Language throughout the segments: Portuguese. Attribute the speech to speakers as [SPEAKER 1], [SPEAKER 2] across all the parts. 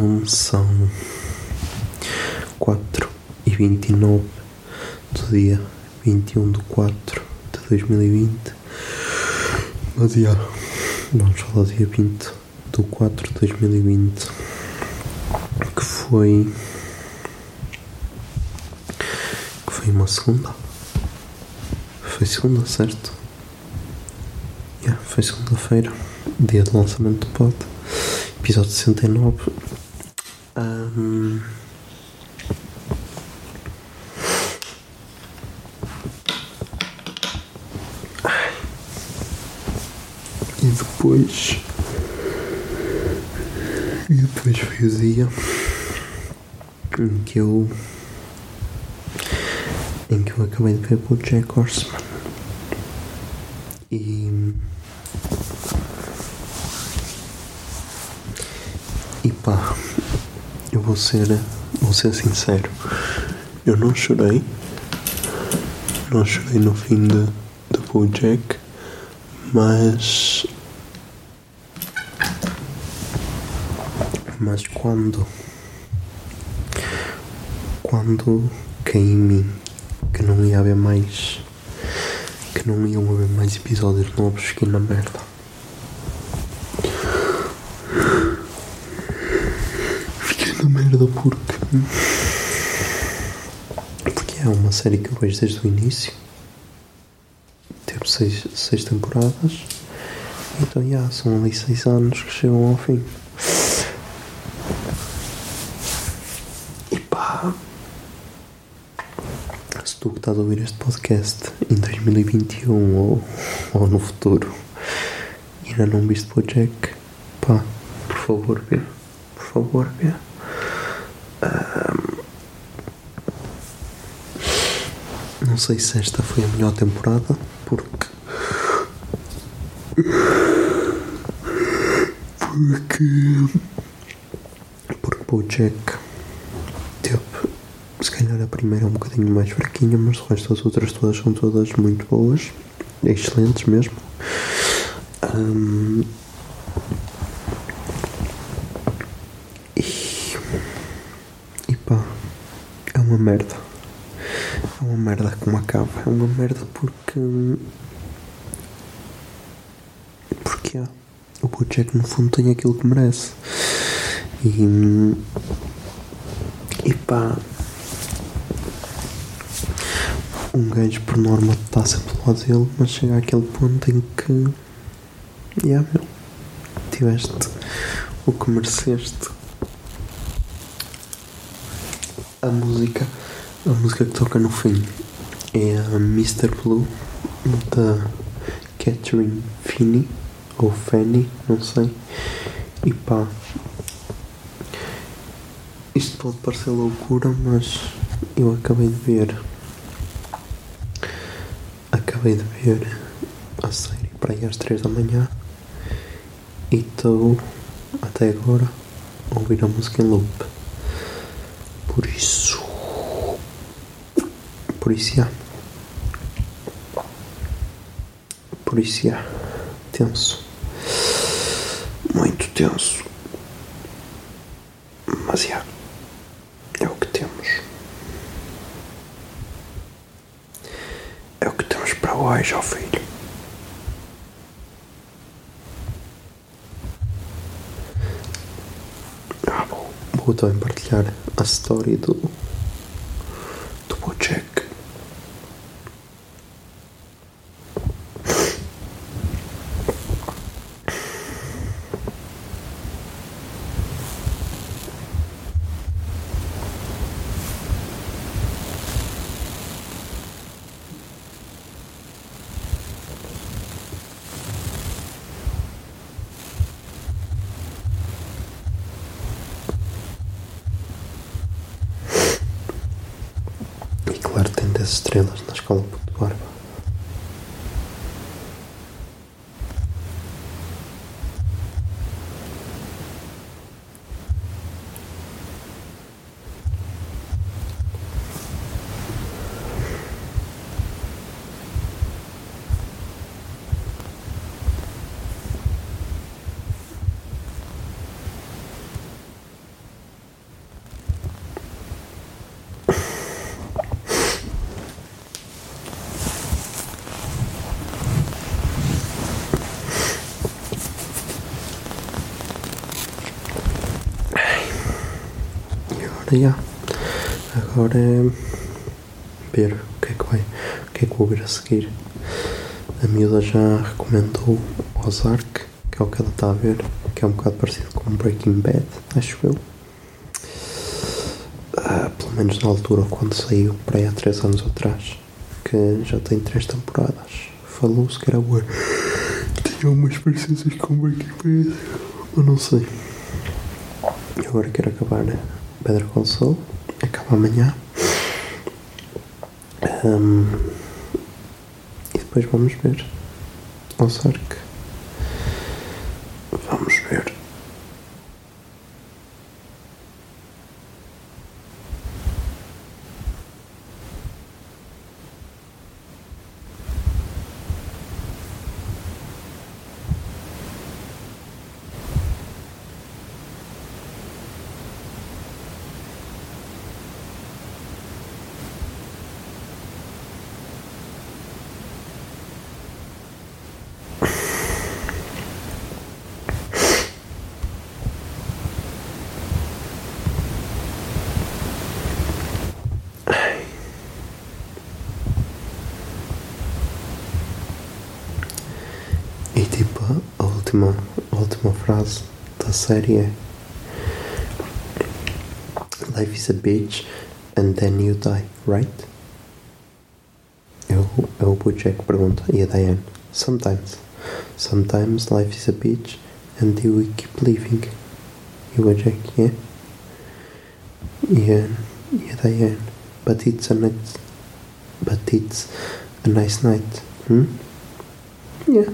[SPEAKER 1] Zoom, são 4 e 29 do dia 21 de 4 de 2020 No dia, vamos falar do dia 20 do 4 de 2020 Que foi Que foi uma segunda Foi segunda, certo? Yeah, foi segunda-feira Dia de lançamento do pod Episódio 69 E depois? E depois foi o dia Em que eu Em que eu acabei de ver o Jack Horseman. E E pá, eu vou ser, vou ser sincero, eu não chorei, não chorei no fim de, de Bojack, mas mas quando quando caí em mim que não ia haver mais que não iam haver mais episódios novos, fiquei na merda. Porque. Porque é uma série que eu vejo desde o início. Teve seis, seis temporadas. Então, já, são ali seis anos que chegam ao fim. E pá. Se tu que estás a ouvir este podcast em 2021 ou, ou no futuro e ainda não viste Jack, pá, por favor, vê. Por favor, vê. Não sei se esta foi a melhor temporada, porque. Porque. Porque o Jack teve. Se calhar a primeira é um bocadinho mais fraquinha, mas o resto das outras todas são todas muito boas. Excelentes mesmo. Ahm, e, e pá, é uma merda. É uma merda como acaba. É uma merda porque. Porque há. O Bojack no fundo tem aquilo que merece. E. E pá. Um gajo por norma está sempre do lado dele, mas chega àquele ponto em que. Yeah, meu. Tiveste o que mereceste. A música. A música que toca no fim é a Mr. Blue da Catherine Finney ou Fanny, não sei. E pá. Isto pode parecer loucura, mas eu acabei de ver. Acabei de ver a série para aí às 3 da manhã e estou até agora a ouvir a música em loop. Por isso. Isso, já. Tenso. Muito tenso. Mas, já. É o que temos. É o que temos para hoje, ó filho. Vou também partilhar a story do, do Bojack. E 10 estrelas na escola Puto Barba. E agora, é ver o que é que vai, o que é que vou ver a seguir. A miúda já recomendou Ozark, que é o que ela está a ver, que é um bocado parecido com Breaking Bad, acho eu. Ah, pelo menos na altura quando saiu, para aí há 3 anos atrás, que já tem 3 temporadas. Falou-se que era boa. Tinha umas parecenças com Breaking Bad, eu não sei. Agora quero acabar né? Call Saul, acaba amanhã. Ahm, e depois vamos ver Ozark. Vamos E tipo, a última, a última frase da série é Life is a bitch and then you die, right? É o, é o Bojack que pergunta e a Diane Sometimes. Sometimes life is a bitch and you keep living. E o Bojack, yeah? Yeah, yeah, Diane. But it's a nice, but it's a nice night. Hmm? Yeah.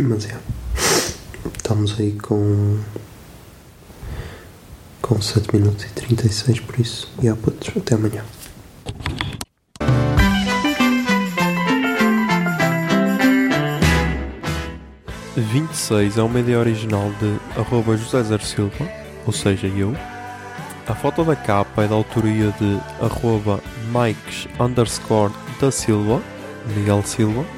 [SPEAKER 1] Mas é. Estamos aí com. Com 7 minutos e 36, por isso. E há putos, até amanhã.
[SPEAKER 2] e 26 é uma ideia original de arroba José Zer Silva, ou seja, eu. A foto da capa é da autoria de arroba Mikes underscore da Silva, Miguel Silva.